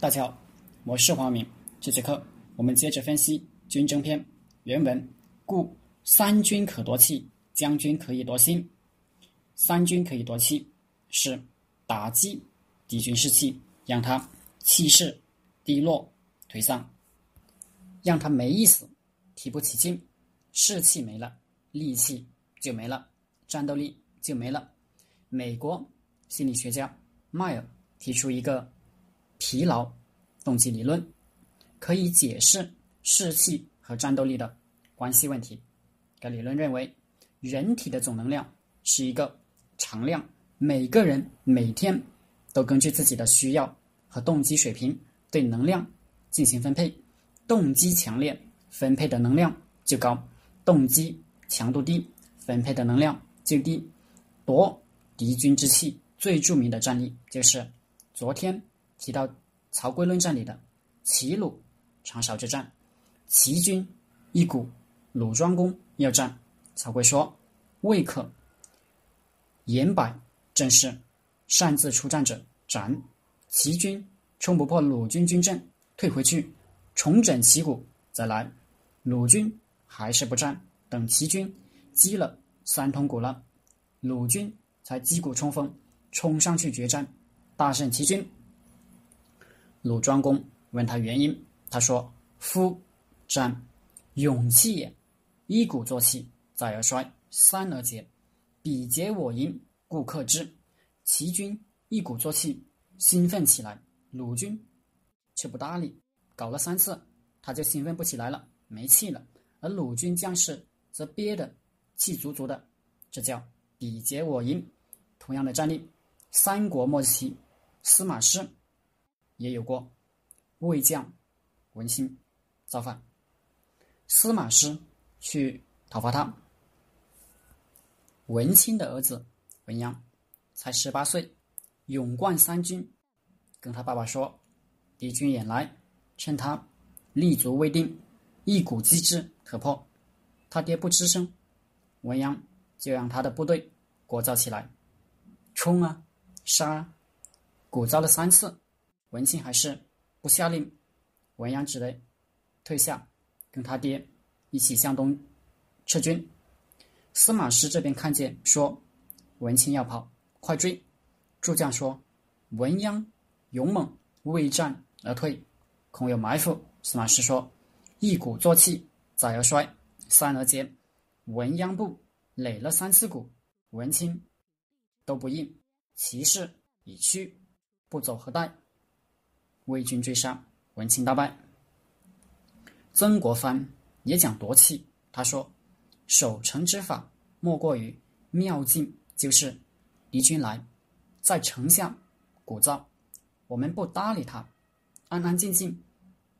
大家好，我是黄明。这节课我们接着分析军争篇原文。故三军可夺气，将军可以夺心。三军可以夺气，是打击敌军士气，让他气势低落颓丧，让他没意思，提不起劲，士气没了，力气就没了，战斗力就没了。美国心理学家迈尔提出一个。疲劳动机理论可以解释士气和战斗力的关系问题。该理论认为，人体的总能量是一个常量，每个人每天都根据自己的需要和动机水平对能量进行分配。动机强烈，分配的能量就高；动机强度低，分配的能量就低。夺敌军之气最著名的战例就是昨天。提到《曹刿论战》里的齐鲁长勺之战，齐军一股鲁庄公要战，曹刿说：“未可言摆阵势，擅自出战者斩。”齐军冲不破鲁军军阵，退回去重整旗鼓再来。鲁军还是不战，等齐军击了三通鼓了，鲁军才击鼓冲锋，冲上去决战，大胜齐军。鲁庄公问他原因，他说：“夫战，勇气也。一鼓作气，再而衰，三而竭。彼竭我盈，故克之。齐军一鼓作气，兴奋起来，鲁军却不搭理。搞了三次，他就兴奋不起来了，没气了。而鲁军将士则憋得气足足的，这叫彼竭我盈。同样的战例，三国末期，司马师。”也有过魏将文钦造反，司马师去讨伐他。文钦的儿子文鸯才十八岁，勇冠三军，跟他爸爸说：“敌军远来，趁他立足未定，一鼓击之可破。”他爹不吱声，文鸯就让他的部队鼓噪起来，冲啊，杀啊，鼓噪了三次。文钦还是不下令，文鸯只得退下，跟他爹一起向东撤军。司马师这边看见，说：“文钦要跑，快追！”诸将说：“文鸯勇猛，未战而退，恐有埋伏。”司马师说：“一鼓作气，再而衰，三而竭。文鸯部垒了三次鼓，文钦都不应，其势已去，不走何待？”魏军追杀，文钦大败。曾国藩也讲夺气，他说：“守城之法，莫过于妙境，就是敌军来，在城下鼓噪，我们不搭理他，安安静静，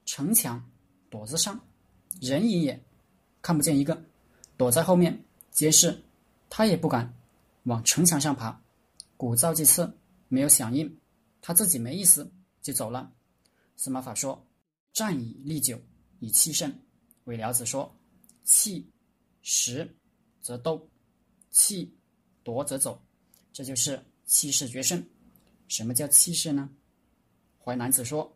城墙垛子上，人影也看不见一个，躲在后面监视，他也不敢往城墙上爬，鼓噪几次没有响应，他自己没意思就走了。”司马法说：“战以利久，以气胜。”韦辽子说：“气实则斗，气夺则走。”这就是气势决胜。什么叫气势呢？淮南子说：“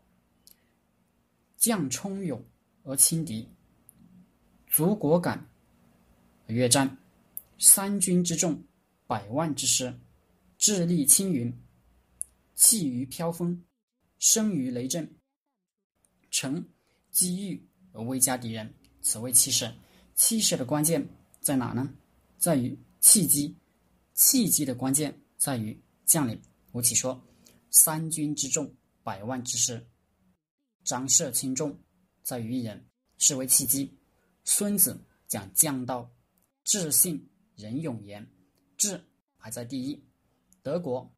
将冲勇而轻敌，卒果敢而越战。三军之众，百万之师，智力轻云，气于飘风，生于雷震。”乘机遇而威加敌人，此谓气势。气势的关键在哪呢？在于契机。契机的关键在于将领。吴起说：“三军之众，百万之师，张射轻重，在于一人，是为契机。”孙子讲将道，智信仁勇严，智排在第一。德国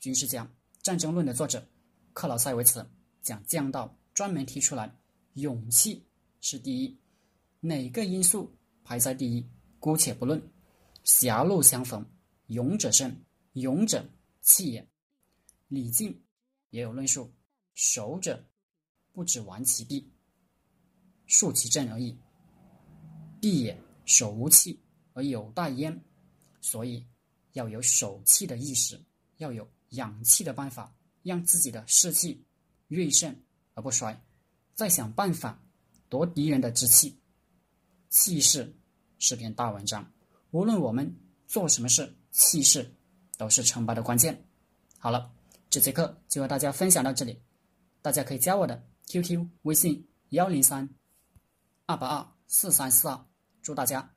军事家《战争论》的作者克劳塞维茨讲将道。专门提出来，勇气是第一，哪个因素排在第一？姑且不论。狭路相逢，勇者胜，勇者气也。李靖也有论述：守者不止玩其臂，竖其阵而已，臂也守无气而有待焉。所以要有守气的意识，要有养气的办法，让自己的士气锐盛。而不衰，在想办法夺敌人的志气。气势是篇大文章，无论我们做什么事，气势都是成败的关键。好了，这节课就和大家分享到这里，大家可以加我的 QQ 微信幺零三二八二四三四二，祝大家。